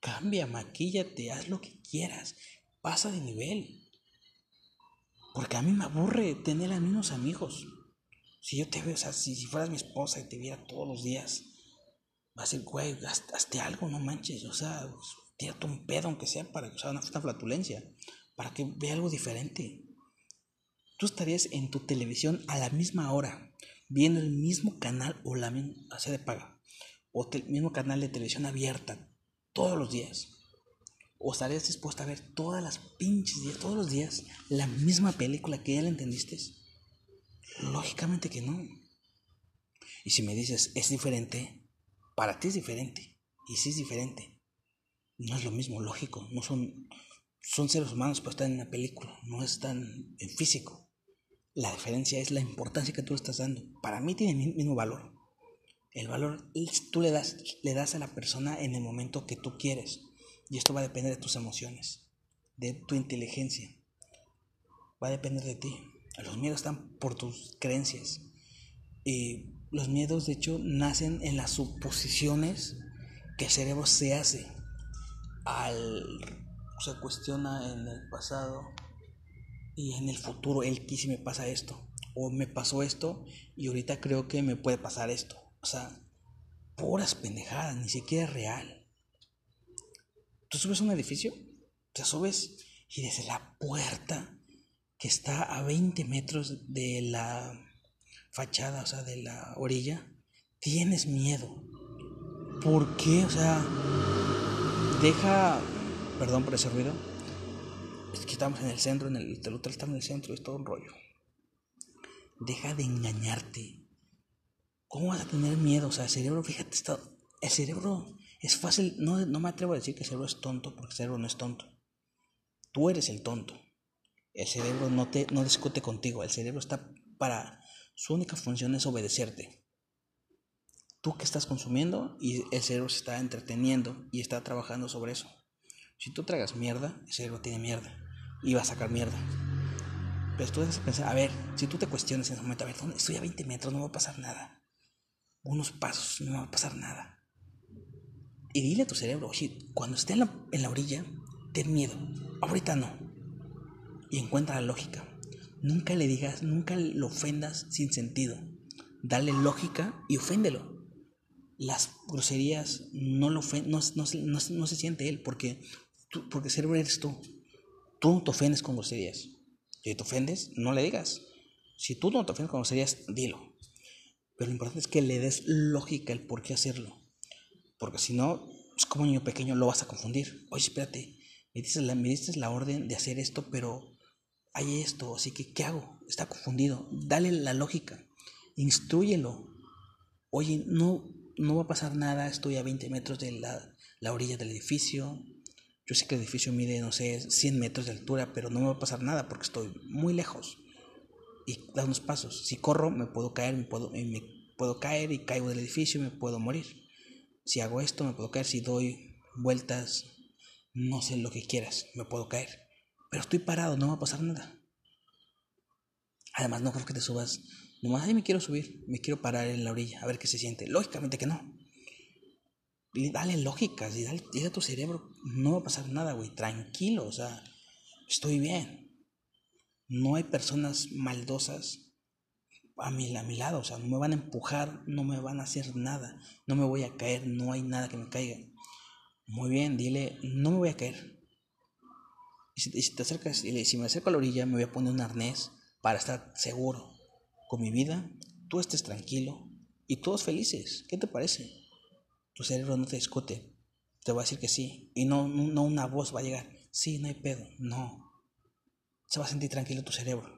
Cambia, maquíllate, haz lo que quieras. Pasa de nivel. Porque a mí me aburre tener a mismos amigos. Si yo te veo, o sea, si, fueras mi esposa y te viera todos los días, va a ser, güey, hazte algo, no manches. O sea, tírate un pedo, aunque sea, para que sea una, flatulencia, para que vea algo diferente. Tú estarías en tu televisión a la misma hora, viendo el mismo canal o la misma, de paga, o el mismo canal de televisión abierta, todos los días. ¿O estarías dispuesta a ver todas las pinches días, todos los días, la misma película que ya la entendiste? Lógicamente que no. Y si me dices, es diferente, para ti es diferente. Y si es diferente, no es lo mismo, lógico. No son, son seres humanos, pero están en una película, no están en físico. La diferencia es la importancia que tú le estás dando. Para mí tiene el mismo valor. El valor tú le das, le das a la persona en el momento que tú quieres. Y esto va a depender de tus emociones, de tu inteligencia. Va a depender de ti. Los miedos están por tus creencias. Y los miedos, de hecho, nacen en las suposiciones que el cerebro se hace al se cuestiona en el pasado y en el futuro, el que si me pasa esto, o me pasó esto y ahorita creo que me puede pasar esto. O sea, puras pendejadas, ni siquiera es real. Tú subes un edificio, te subes y desde la puerta que está a 20 metros de la fachada, o sea, de la orilla, tienes miedo. ¿Por qué? O sea, deja, perdón por ese ruido, es que estamos en el centro, en el, el hotel está en el centro, es todo un rollo. Deja de engañarte. ¿Cómo vas a tener miedo? O sea, el cerebro, fíjate, está, el cerebro es fácil, no, no me atrevo a decir que el cerebro es tonto, porque el cerebro no es tonto. Tú eres el tonto. El cerebro no, te, no discute contigo, el cerebro está para... Su única función es obedecerte. Tú que estás consumiendo y el cerebro se está entreteniendo y está trabajando sobre eso. Si tú tragas mierda, el cerebro tiene mierda y va a sacar mierda. Pero tú debes pensar, a ver, si tú te cuestionas en ese momento, a ver, estoy a 20 metros, no va a pasar nada. Unos pasos, no va a pasar nada. Y dile a tu cerebro, oye, cuando esté en la, en la orilla, ten miedo. Ahorita no y encuentra la lógica. Nunca le digas, nunca lo ofendas sin sentido. Dale lógica y oféndelo. Las groserías no, lo no, no, se siente él porque, tú, porque cerebro eres tú. Tú no te ofendes con groserías. Si te ofendes, no le digas. Si tú no te ofendes con groserías, dilo. Pero lo importante es que le des lógica el por qué hacerlo. Porque si no, es como niño pequeño, lo vas a confundir. Oye, espérate, me dices, la, me dices la orden de hacer esto, pero hay esto, así que ¿qué hago? Está confundido. Dale la lógica, instruyelo. Oye, no, no va a pasar nada, estoy a 20 metros de la, la orilla del edificio. Yo sé que el edificio mide, no sé, 100 metros de altura, pero no me va a pasar nada porque estoy muy lejos. Y da unos pasos. Si corro, me puedo caer, me puedo, me puedo caer y caigo del edificio y me puedo morir. Si hago esto, me puedo caer. Si doy vueltas, no sé lo que quieras, me puedo caer pero estoy parado, no va a pasar nada. Además, no creo que te subas nomás, ay, me quiero subir, me quiero parar en la orilla, a ver qué se siente. Lógicamente que no. Dale lógicas y dale, a tu cerebro, no va a pasar nada, güey, tranquilo, o sea, estoy bien. No hay personas maldosas a mi, a mi lado, o sea, no me van a empujar, no me van a hacer nada, no me voy a caer, no hay nada que me caiga. Muy bien, dile, no me voy a caer. Y si, te acercas, y si me acerco a la orilla, me voy a poner un arnés para estar seguro con mi vida, tú estés tranquilo y todos felices. ¿Qué te parece? Tu cerebro no te discute, te va a decir que sí, y no, no una voz va a llegar, sí, no hay pedo, no. Se va a sentir tranquilo tu cerebro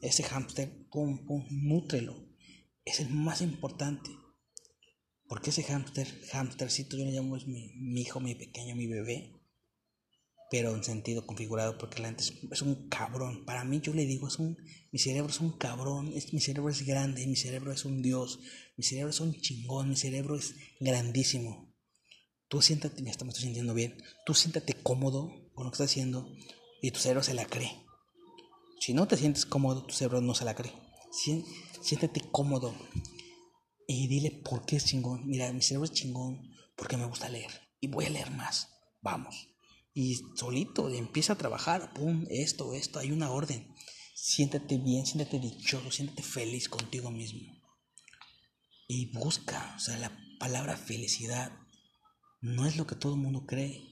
ese hámster, pum, pum, nútrelo. Es el más importante. Porque ese hámster, hámstercito, yo le llamo es mi, hijo, mi pequeño, mi bebé. Pero en sentido configurado, porque la gente es, un cabrón. Para mí, yo le digo, es un, mi cerebro es un cabrón, es, mi cerebro es grande, mi cerebro es un dios, mi cerebro es un chingón, mi cerebro es grandísimo. Tú siéntate, me estoy sintiendo bien, tú siéntate cómodo con lo que estás haciendo y tu cerebro se la cree. Si no te sientes cómodo, tu cerebro no se la cree. Siéntete cómodo y dile por qué es chingón. Mira, mi cerebro es chingón porque me gusta leer y voy a leer más. Vamos. Y solito empieza a trabajar. Pum, esto, esto, hay una orden. Siéntate bien, siéntate dichoso, siéntate feliz contigo mismo. Y busca, o sea, la palabra felicidad no es lo que todo el mundo cree.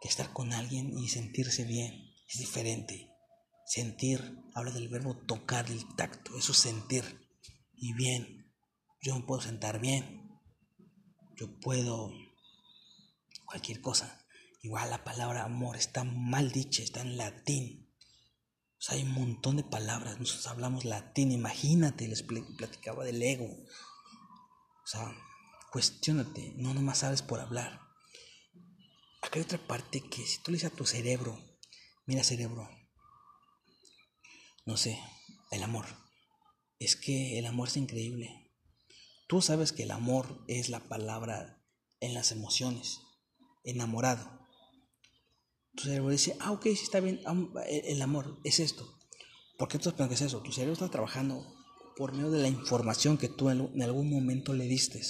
Que estar con alguien y sentirse bien es diferente. Sentir, habla del verbo tocar, el tacto, eso es sentir. Y bien, yo me puedo sentar bien, yo puedo cualquier cosa. Igual la palabra amor está mal dicha, está en latín. O sea, hay un montón de palabras, nosotros hablamos latín, imagínate, les platicaba del ego. O sea, cuestionate, no nomás sabes por hablar. Acá hay otra parte que si tú le dices a tu cerebro, mira cerebro, no sé, el amor. Es que el amor es increíble. Tú sabes que el amor es la palabra en las emociones, enamorado. Tu cerebro dice, ah, ok, sí está bien, el amor es esto. ¿Por qué tú que es eso? Tu cerebro está trabajando por medio de la información que tú en algún momento le diste.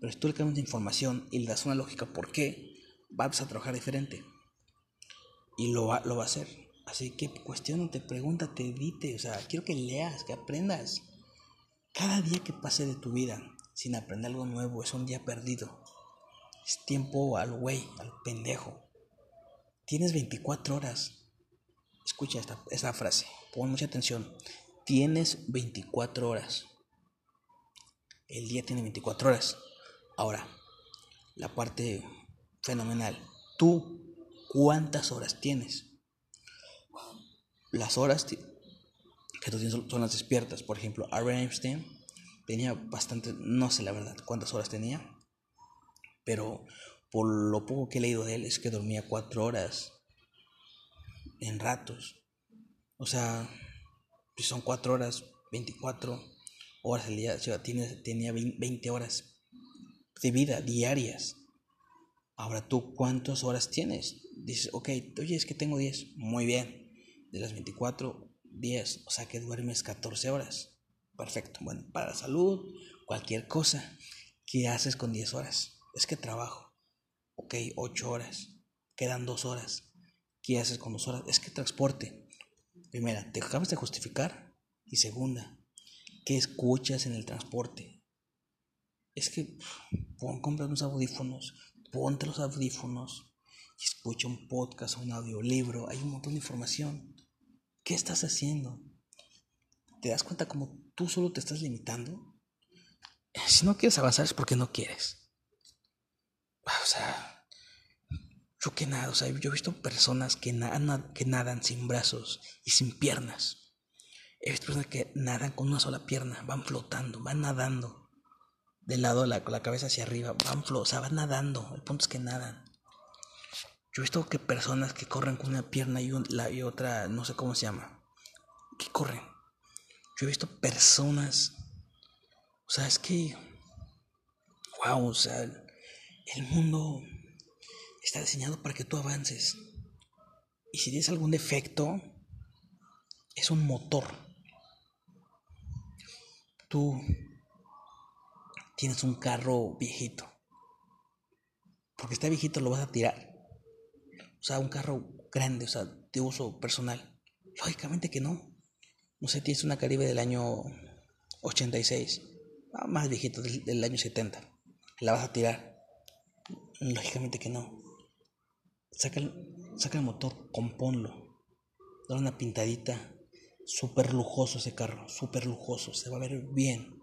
Pero si tú le cambias información y le das una lógica por qué, vas a trabajar diferente. Y lo va, lo va a hacer. Así que cuestionate, pregúntate, dite, o sea, quiero que leas, que aprendas. Cada día que pase de tu vida sin aprender algo nuevo es un día perdido. Es tiempo al güey, al pendejo. Tienes 24 horas. Escucha esta, esta frase, pon mucha atención. Tienes 24 horas. El día tiene 24 horas. Ahora, la parte fenomenal. ¿Tú cuántas horas tienes? Las horas que tú tienes son las despiertas. Por ejemplo, Albert Einstein tenía bastante, no sé la verdad cuántas horas tenía, pero por lo poco que he leído de él es que dormía cuatro horas en ratos. O sea, si son cuatro horas, 24 horas al día, o tenía, tenía 20 horas de vida diarias. Ahora tú, ¿cuántas horas tienes? Dices, ok, oye, es que tengo 10. Muy bien de las 24, 10, o sea que duermes 14 horas. Perfecto. Bueno, para la salud, cualquier cosa, ¿qué haces con 10 horas? Es que trabajo. Ok, 8 horas. Quedan 2 horas. ¿Qué haces con 2 horas? Es que transporte. Primera, te acabas de justificar. Y segunda, ¿qué escuchas en el transporte? Es que pon, compra unos audífonos, ponte los audífonos escucha un podcast, un audiolibro. Hay un montón de información. ¿Qué estás haciendo? ¿Te das cuenta como tú solo te estás limitando? Si no quieres avanzar es porque no quieres. O sea, yo que nada, o sea, yo he visto personas que, nadan, que nadan sin brazos y sin piernas. He visto personas que nadan con una sola pierna, van flotando, van nadando. De lado, la, con la cabeza hacia arriba, van flotando, o sea, van nadando. El punto es que nadan. Yo he visto que personas que corren con una pierna y, la, y otra, no sé cómo se llama, que corren. Yo he visto personas, o sea, es que, wow, o sea, el mundo está diseñado para que tú avances. Y si tienes algún defecto, es un motor. Tú tienes un carro viejito. Porque está viejito lo vas a tirar. O sea, un carro grande, o sea, de uso personal. Lógicamente que no. No sé, tienes una Caribe del año 86, ah, más viejito, del, año 70. ¿La vas a tirar? Lógicamente que no. Saca el, saca el motor, compónlo. Dale una pintadita. Súper lujoso ese carro, súper lujoso. Se va a ver bien.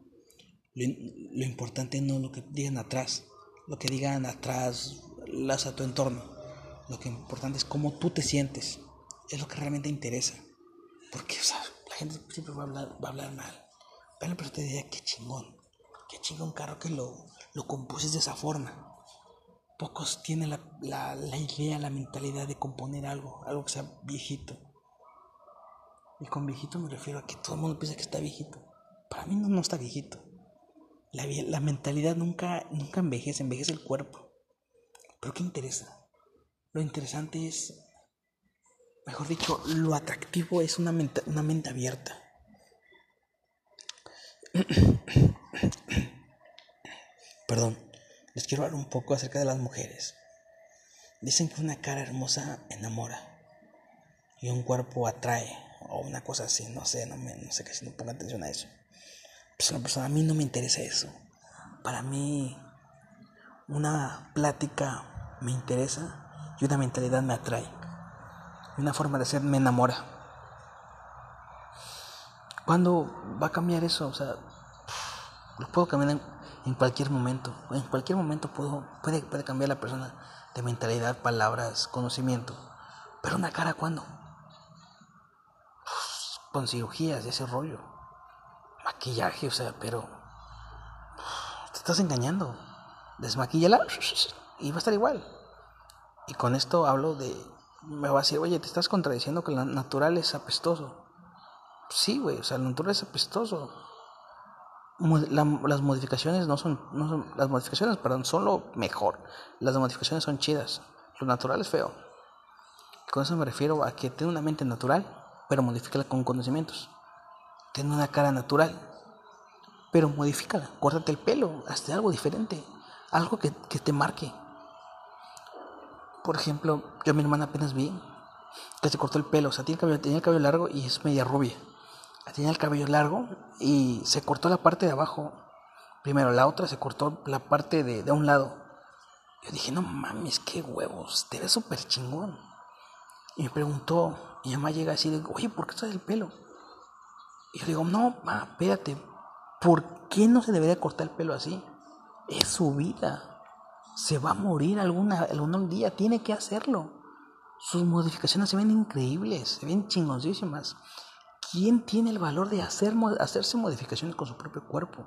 Lo, lo, importante no lo que digan atrás, lo que digan atrás, las a tu entorno. Lo que importante es cómo tú te sientes. Es lo que realmente interesa. Porque, o sea, la gente siempre va a hablar, va a hablar mal. Pero, pero te diría, qué chingón. Qué chingón carro que lo, lo compuse de esa forma. Pocos tienen la, la, la idea, la mentalidad de componer algo, algo que sea viejito. Y con viejito me refiero a que todo el mundo piensa que está viejito. Para mí no, no está viejito. La, la mentalidad nunca, nunca envejece, envejece el cuerpo. Pero ¿qué interesa? Lo interesante es, mejor dicho, lo atractivo es una mente, una mente abierta. <coughs> Perdón, les quiero hablar un poco acerca de las mujeres. Dicen que una cara hermosa enamora y un cuerpo atrae o una cosa así, no sé, no, me, no sé si no ponga atención a eso. Pues una persona, a mí no me interesa eso. Para mí, una plática me interesa y una mentalidad me atrae. Y una forma de ser me enamora. ¿Cuándo va a cambiar eso? O sea, lo puedo cambiar en, cualquier momento. En cualquier momento puedo, puede, puede cambiar la persona de mentalidad, palabras, conocimiento. Pero una cara, ¿cuándo? con cirugías, ese rollo. Maquillaje, o sea, pero. Te estás engañando. Desmaquíllala y va a estar igual. Y con esto hablo de, me va a decir, oye, te estás contradiciendo que lo natural es apestoso. Sí, güey, o sea, lo natural es apestoso. las modificaciones no son, no son, las modificaciones, perdón, son lo mejor. Las modificaciones son chidas. Lo natural es feo. con eso me refiero a que tiene una mente natural, pero modifícala con conocimientos. Tiene una cara natural, pero modifícala. Córtate el pelo, hazte algo diferente. Algo que, que te marque. Por ejemplo, yo a mi hermana apenas vi que se cortó el pelo, o sea, tiene el cabello, tenía el cabello largo y es media rubia. Tenía el cabello largo y se cortó la parte de abajo. Primero, la otra se cortó la parte de, de un lado. Yo dije, no mames, qué huevos, te ves súper chingón. Y me preguntó, mi mamá llega así, de, oye, ¿por qué traes el pelo? Y yo digo, no, ma, espérate, ¿por qué no se debería cortar el pelo así? Es su vida se va a morir alguna, algún día, tiene que hacerlo. Sus modificaciones se ven increíbles, se ven chingoncísimas. ¿Quién tiene el valor de hacer, hacerse modificaciones con su propio cuerpo?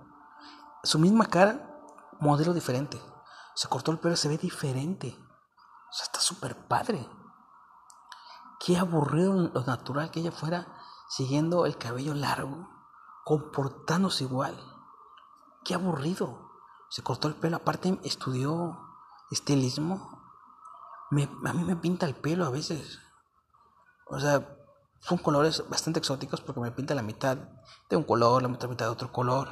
Su misma cara, modelo diferente. Se cortó el pelo, se ve diferente. O sea, está súper padre. Qué aburrido lo natural que ella fuera siguiendo el cabello largo, comportándose igual. Qué aburrido se cortó el pelo, aparte estudió estilismo. a mí me pinta el pelo a veces. O sea, son colores bastante exóticos porque me pinta la mitad de un color, la otra mitad de otro color.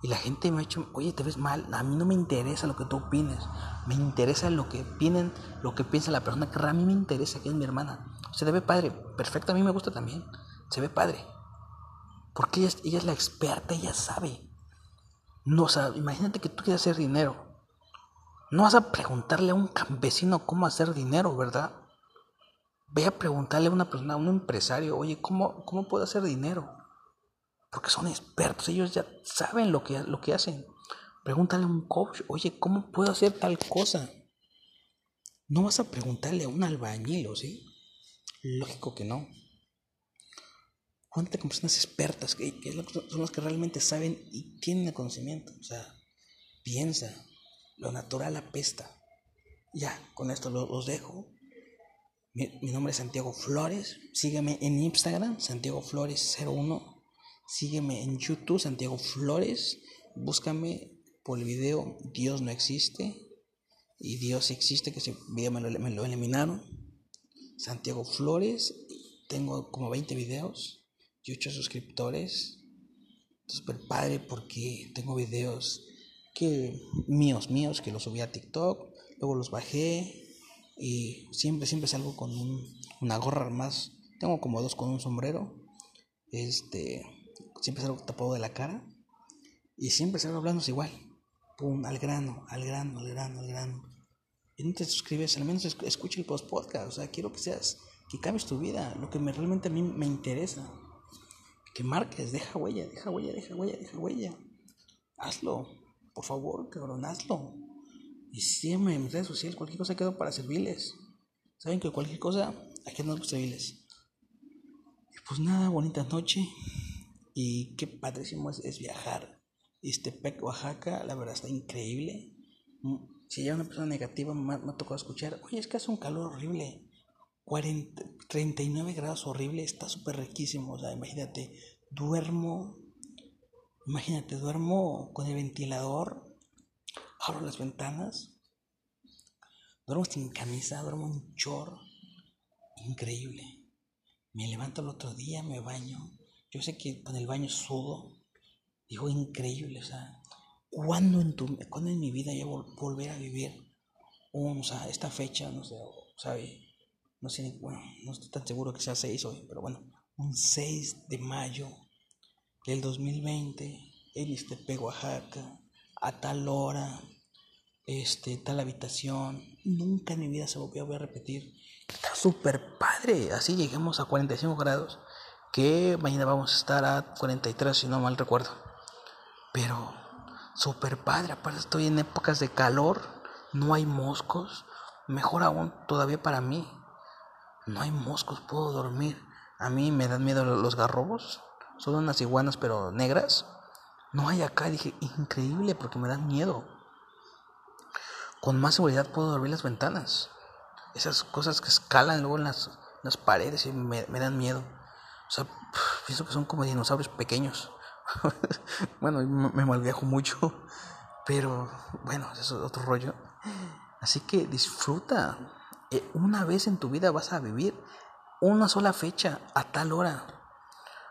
Y la gente me ha dicho, oye, te ves mal. A mí no me interesa lo que tú opines. Me interesa lo que opinen, lo que piensa la persona que a mí me interesa, que es mi hermana. Se ve padre, perfecto, a mí me gusta también. Se ve padre. Porque ella, ella es la experta, ella sabe. No, o sea, imagínate que tú quieres hacer dinero. No vas a preguntarle a un campesino cómo hacer dinero, ¿verdad? Ve a preguntarle a una persona, a un empresario, oye, ¿cómo, cómo puedo hacer dinero? Porque son expertos, ellos ya saben lo que, lo que hacen. Pregúntale a un coach, oye, ¿cómo puedo hacer tal cosa? No vas a preguntarle a un albañil, ¿sí? Lógico que no. Júntate con personas expertas, que, son las que realmente saben y tienen el conocimiento. O sea, piensa, lo natural apesta. Ya, con esto los, dejo. Mi, nombre es Santiago Flores. Sígueme en Instagram, Santiago Flores01. Sígueme en YouTube, Santiago Flores. Búscame por el video Dios no existe. Y Dios existe, que ese video me lo, me lo eliminaron. Santiago Flores. Tengo como 20 videos 18 suscriptores. Súper padre porque tengo videos que míos, míos, que los subí a TikTok, luego los bajé y siempre, siempre salgo con una gorra más. Tengo como dos con un sombrero. Este, siempre salgo tapado de la cara y siempre salgo hablando igual. Pum, al grano, al grano, al grano, al grano. Y no te suscribes, al menos escucha el post podcast. O sea, quiero que seas, que cambies tu vida, lo que me, realmente a mí me interesa. Que marques, deja huella, deja huella, deja huella, deja huella. Hazlo, por favor, cabrón, hazlo. Y siempre en mis redes sociales, cualquier cosa quedo para servirles. Saben que cualquier cosa, aquí andamos servirles. Y pues nada, bonita noche. Y qué padrísimo es, es viajar. Este Pec, Oaxaca, la verdad está increíble. Mm, si ya una persona negativa me, ha tocado escuchar, oye, es que hace un calor horrible. 40, 39 grados horrible, está súper riquísimo. O sea, imagínate, duermo, imagínate, duermo con el ventilador, abro las ventanas, duermo sin camisa, duermo en chor, increíble. Me levanto el otro día, me baño. Yo sé que con el baño sudo, digo increíble, o sea, ¿cuándo en, tu, ¿cuándo en mi vida ya volver a vivir o sea, esta fecha, no sé, ¿sabe? No sé, bueno, no estoy tan seguro que sea 6 hoy, pero bueno, un 6 de mayo del 2020 en Ixtepec, Oaxaca, a tal hora, este, tal habitación, nunca en mi vida se volvió a repetir. Está súper padre, así lleguemos a 45 grados, que mañana vamos a estar a 43 si no mal recuerdo. Pero súper padre, aparte estoy en épocas de calor, no hay moscos, mejor aún todavía para mí, no hay moscos, puedo dormir. A mí me dan miedo los garrobos. Son unas iguanas pero negras. No hay acá. Dije, increíble porque me dan miedo. Con más seguridad puedo dormir las ventanas. Esas cosas que escalan luego en las, las paredes y me, dan miedo. O sea, pienso que son como dinosaurios pequeños. <laughs> bueno, me malviajo mucho. <laughs> Pero bueno, eso es otro rollo. Así que disfruta. Eh, una vez en tu vida vas a vivir una sola fecha a tal hora.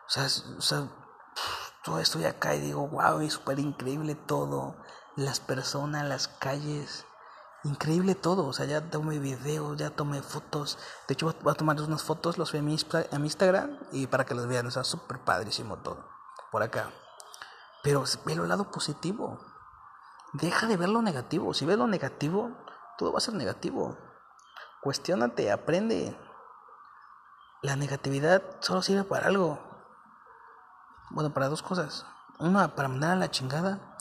O sea, o sea todo estoy acá y digo, wow, es súper increíble todo. Las personas, las calles, increíble todo. O sea, ya tomé videos, ya tomé fotos. De hecho, voy a tomar unas fotos, los voy a mi, a mi Instagram y para que las vean. O sea, súper padrísimo todo por acá. Pero ve lo lado positivo. Deja de ver lo negativo. Si ves lo negativo, todo va a ser negativo. Cuestiónate, aprende. La negatividad solo sirve para algo. Bueno, para dos cosas. Una, para mandar a la chingada.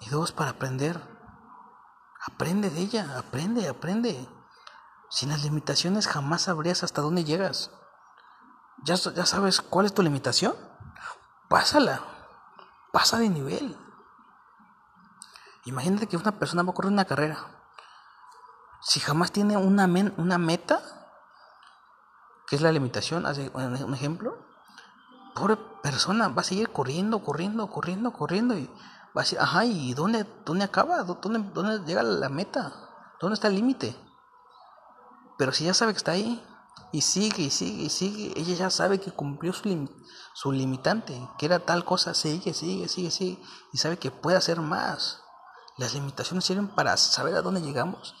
Y dos, para aprender. Aprende de ella, aprende, aprende. Sin las limitaciones jamás sabrías hasta dónde llegas. ¿Ya, ya sabes cuál es tu limitación? Pásala. Pasa de nivel. Imagínate que una persona va a correr una carrera si jamás tiene una, una meta, que es la limitación, hace un ejemplo, pobre persona va a seguir corriendo, corriendo, corriendo, corriendo y va a decir, ajá, ¿y dónde, dónde acaba? ¿Dónde, ¿Dónde llega la meta? ¿Dónde está el límite? Pero si ya sabe que está ahí y sigue y sigue y sigue, ella ya sabe que cumplió su, su limitante, que era tal cosa, sigue, sigue, sigue, sigue y sabe que puede hacer más. Las limitaciones sirven para saber a dónde llegamos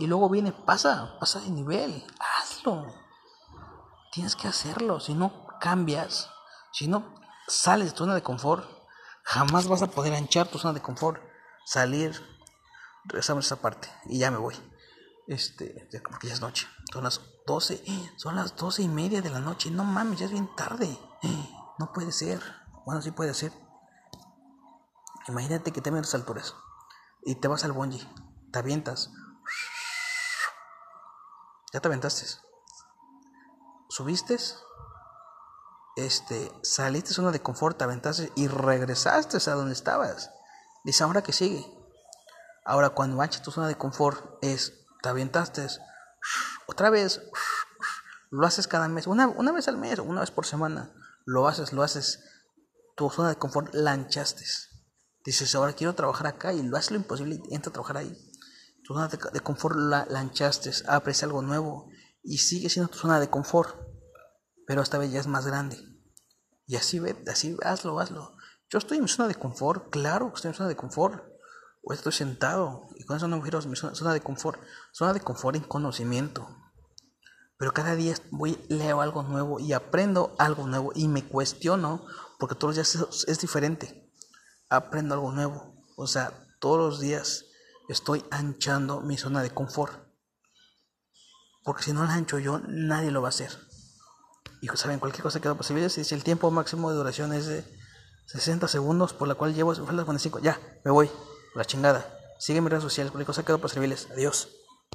y luego viene, pasa, pasa de nivel, hazlo. Tienes que hacerlo. Si no cambias, si no sales de tu zona de confort, jamás vas a poder anchar tu zona de confort. Salir, regresamos a esa parte y ya me voy. Este, porque ya es noche. Son las 12, son las doce y media de la noche. No mames, ya es bien tarde. No puede ser. Bueno, sí puede ser. Imagínate que te las alturas y te vas al bungee, te avientas ya te aventaste. Subiste. Este, saliste de zona de confort, te aventaste y regresaste a donde estabas. Dice, ahora que sigue. Ahora, cuando manches tu zona de confort, es, te aventaste otra vez, lo haces cada mes, una, una vez al mes, una vez por semana, lo haces, lo haces, tu zona de confort lanchaste. Dices, ahora quiero trabajar acá y lo haces lo imposible y entra a trabajar ahí zona de, confort la lanchaste, abres algo nuevo y sigue siendo tu zona de confort, pero esta vez ya es más grande. Y así ve, así hazlo, hazlo. Yo estoy en mi zona de confort, claro que estoy en mi zona de confort. O estoy sentado, y con eso no a mi zona de confort. Zona de confort en conocimiento. Pero cada día leo algo nuevo y aprendo algo nuevo y me cuestiono, porque todos los días es diferente. Aprendo algo nuevo. O sea, todos los días estoy anchando mi zona de confort. Porque si no la ancho yo, nadie lo va a hacer. Y saben, cualquier cosa queda posible. Si el tiempo máximo de duración es de 60 segundos, por la cual llevo las 45, ya, me voy, la chingada. Sigue mis redes sociales, cualquier cosa quedo para servirles. Adiós.